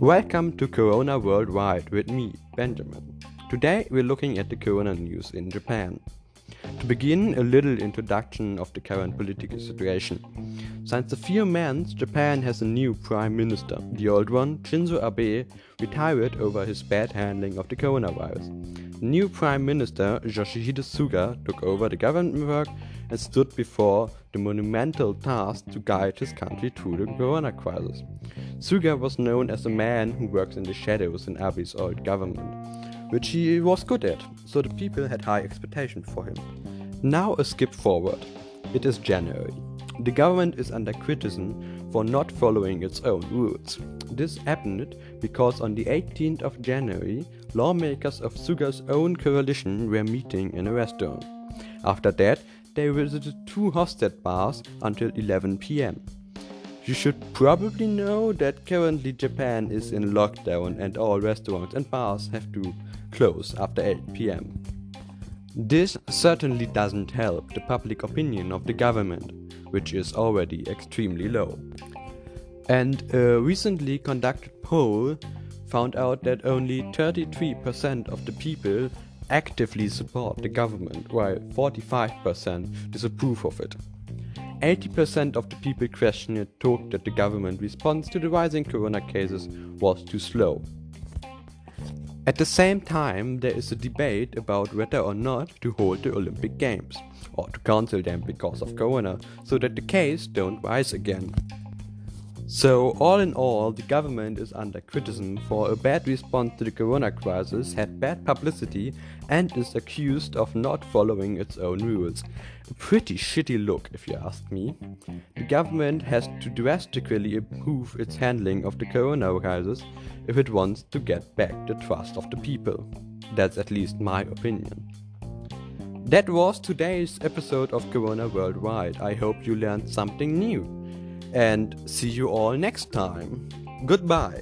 Welcome to Corona Worldwide with me, Benjamin. Today we're looking at the Corona news in Japan. To begin, a little introduction of the current political situation. Since a few months, Japan has a new prime minister. The old one, Shinzo Abe, retired over his bad handling of the coronavirus. The new prime minister, Yoshihide Suga, took over the government work and stood before the monumental task to guide his country through the corona crisis. Suga was known as a man who works in the shadows in Abe's old government, which he was good at, so the people had high expectations for him. Now a skip forward. It is January. The government is under criticism for not following its own rules. This happened because on the 18th of January, lawmakers of Suga's own coalition were meeting in a restaurant. After that, they visited two hosted bars until 11 pm. You should probably know that currently Japan is in lockdown and all restaurants and bars have to close after 8 pm. This certainly doesn't help the public opinion of the government, which is already extremely low. And a recently conducted poll found out that only 33% of the people actively support the government, while 45% disapprove of it. 80% of the people questioned talked that the government response to the rising corona cases was too slow. At the same time, there is a debate about whether or not to hold the Olympic Games, or to cancel them because of corona, so that the case don't rise again. So, all in all, the government is under criticism for a bad response to the corona crisis, had bad publicity, and is accused of not following its own rules. A pretty shitty look, if you ask me. The government has to drastically improve its handling of the corona crisis if it wants to get back the trust of the people. That's at least my opinion. That was today's episode of Corona Worldwide. I hope you learned something new and see you all next time. Goodbye.